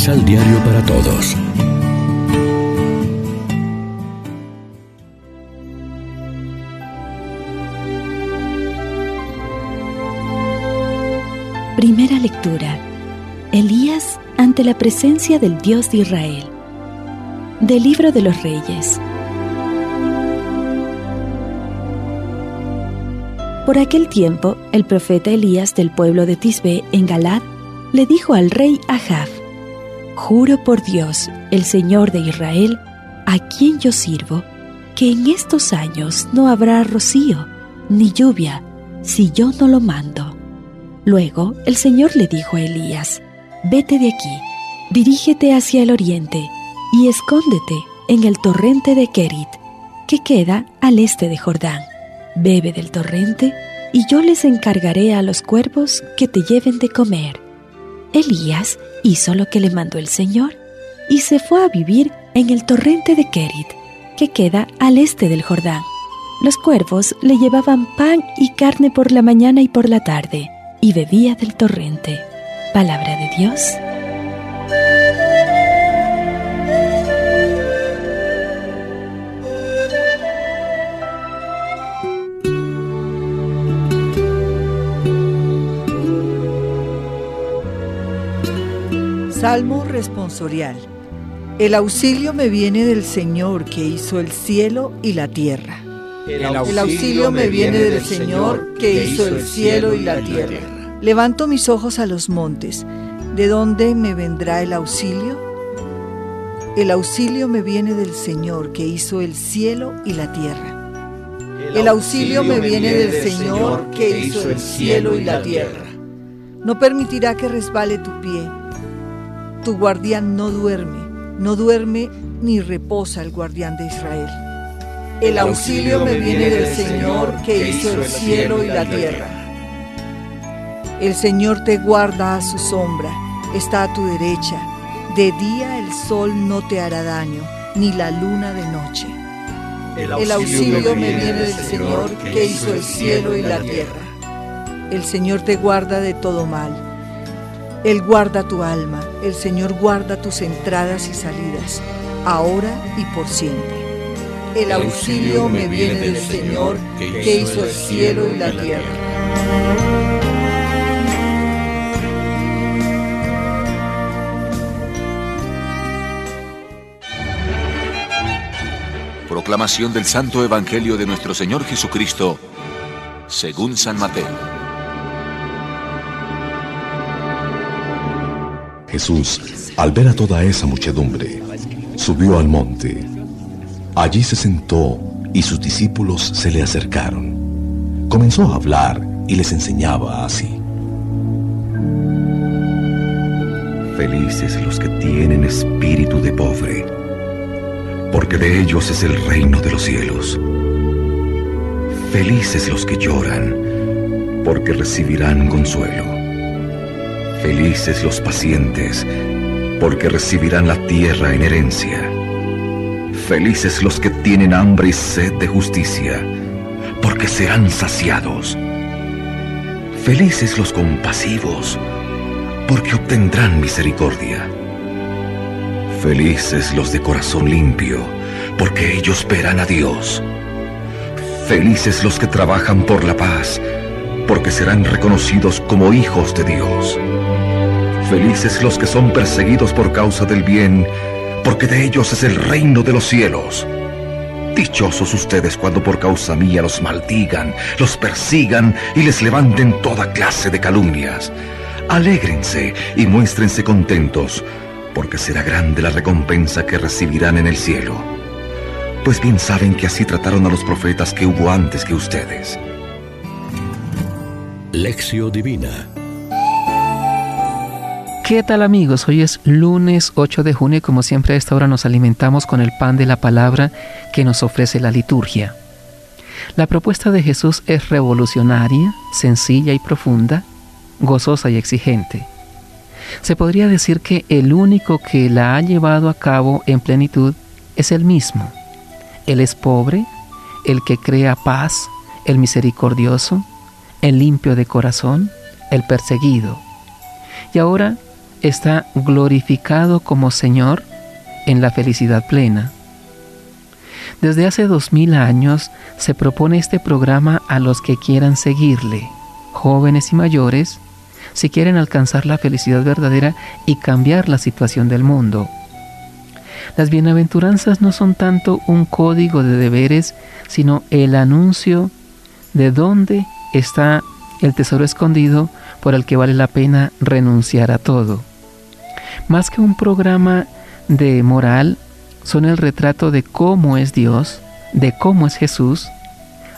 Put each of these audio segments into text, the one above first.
Misal Diario para Todos. Primera lectura. Elías ante la presencia del Dios de Israel. Del libro de los reyes. Por aquel tiempo, el profeta Elías del pueblo de Tisbe en Galad le dijo al rey Ahab, Juro por Dios, el Señor de Israel, a quien yo sirvo, que en estos años no habrá rocío ni lluvia si yo no lo mando. Luego el Señor le dijo a Elías, Vete de aquí, dirígete hacia el oriente y escóndete en el torrente de Kerit, que queda al este de Jordán. Bebe del torrente y yo les encargaré a los cuervos que te lleven de comer. Elías hizo lo que le mandó el Señor y se fue a vivir en el torrente de Kerit, que queda al este del Jordán. Los cuervos le llevaban pan y carne por la mañana y por la tarde, y bebía del torrente. Palabra de Dios. Salmo responsorial. El auxilio me viene del Señor que hizo el cielo y la tierra. El auxilio, me viene del Señor que hizo el cielo y la tierra. Levanto mis ojos a los montes. ¿De dónde me vendrá el auxilio? El auxilio me viene del Señor que hizo el cielo y la tierra. El auxilio me viene del Señor que hizo el cielo y la tierra. No permitirá que resbale tu pie tu guardián no duerme, no duerme ni reposa el guardián de Israel. El auxilio me viene del Señor que hizo el cielo y la tierra. El Señor te guarda a su sombra, está a tu derecha. De día el sol no te hará daño, ni la luna de noche. El auxilio me viene del Señor que hizo el cielo y la tierra. El Señor te guarda de todo mal él guarda tu alma, el Señor guarda tus entradas y salidas, ahora y por siempre. El auxilio me viene del Señor que hizo el cielo y la tierra. Proclamación del Santo Evangelio de nuestro Señor Jesucristo, según San Mateo. Jesús, al ver a toda esa muchedumbre, subió al monte. Allí se sentó y sus discípulos se le acercaron. Comenzó a hablar y les enseñaba así. Felices los que tienen espíritu de pobre, porque de ellos es el reino de los cielos. Felices los que lloran, porque recibirán consuelo. Felices los pacientes, porque recibirán la tierra en herencia. Felices los que tienen hambre y sed de justicia, porque serán saciados. Felices los compasivos, porque obtendrán misericordia. Felices los de corazón limpio, porque ellos verán a Dios. Felices los que trabajan por la paz, porque serán reconocidos como hijos de Dios. Felices los que son perseguidos por causa del bien, porque de ellos es el reino de los cielos. Dichosos ustedes cuando por causa mía los maldigan, los persigan y les levanten toda clase de calumnias. Alégrense y muéstrense contentos, porque será grande la recompensa que recibirán en el cielo. Pues bien saben que así trataron a los profetas que hubo antes que ustedes. Lección Divina ¿Qué tal amigos? Hoy es lunes 8 de junio y como siempre a esta hora nos alimentamos con el pan de la palabra que nos ofrece la liturgia. La propuesta de Jesús es revolucionaria, sencilla y profunda, gozosa y exigente. Se podría decir que el único que la ha llevado a cabo en plenitud es Él mismo. Él es pobre, el que crea paz, el misericordioso, el limpio de corazón, el perseguido. Y ahora está glorificado como Señor en la felicidad plena. Desde hace dos mil años se propone este programa a los que quieran seguirle, jóvenes y mayores, si quieren alcanzar la felicidad verdadera y cambiar la situación del mundo. Las bienaventuranzas no son tanto un código de deberes, sino el anuncio de dónde está el tesoro escondido por el que vale la pena renunciar a todo. Más que un programa de moral, son el retrato de cómo es Dios, de cómo es Jesús,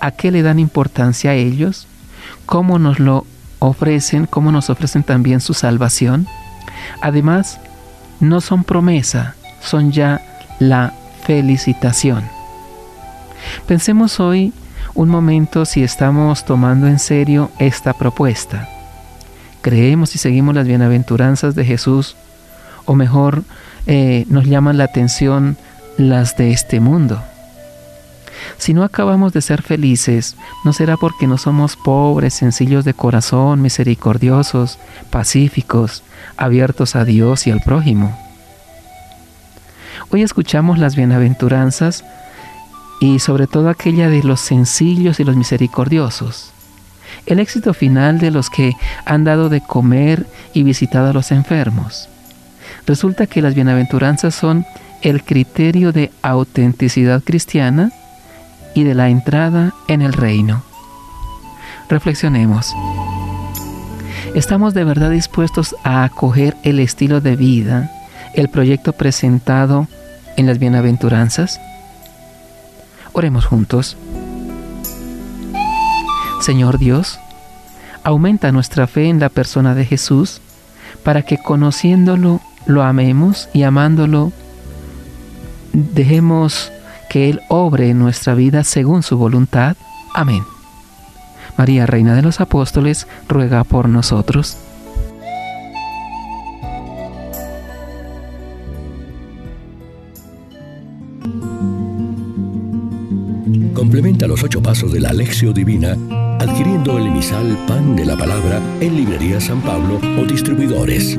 a qué le dan importancia a ellos, cómo nos lo ofrecen, cómo nos ofrecen también su salvación. Además, no son promesa, son ya la felicitación. Pensemos hoy un momento si estamos tomando en serio esta propuesta. Creemos y seguimos las bienaventuranzas de Jesús, o mejor, eh, nos llaman la atención las de este mundo. Si no acabamos de ser felices, no será porque no somos pobres, sencillos de corazón, misericordiosos, pacíficos, abiertos a Dios y al prójimo. Hoy escuchamos las bienaventuranzas y sobre todo aquella de los sencillos y los misericordiosos. El éxito final de los que han dado de comer y visitado a los enfermos. Resulta que las bienaventuranzas son el criterio de autenticidad cristiana y de la entrada en el reino. Reflexionemos. ¿Estamos de verdad dispuestos a acoger el estilo de vida, el proyecto presentado en las bienaventuranzas? Oremos juntos. Señor Dios, aumenta nuestra fe en la persona de Jesús para que conociéndolo lo amemos y amándolo dejemos que Él obre en nuestra vida según su voluntad. Amén. María, Reina de los Apóstoles, ruega por nosotros. Complementa los ocho pasos de la Alexio Divina adquiriendo el emisal Pan de la Palabra en Librería San Pablo o distribuidores.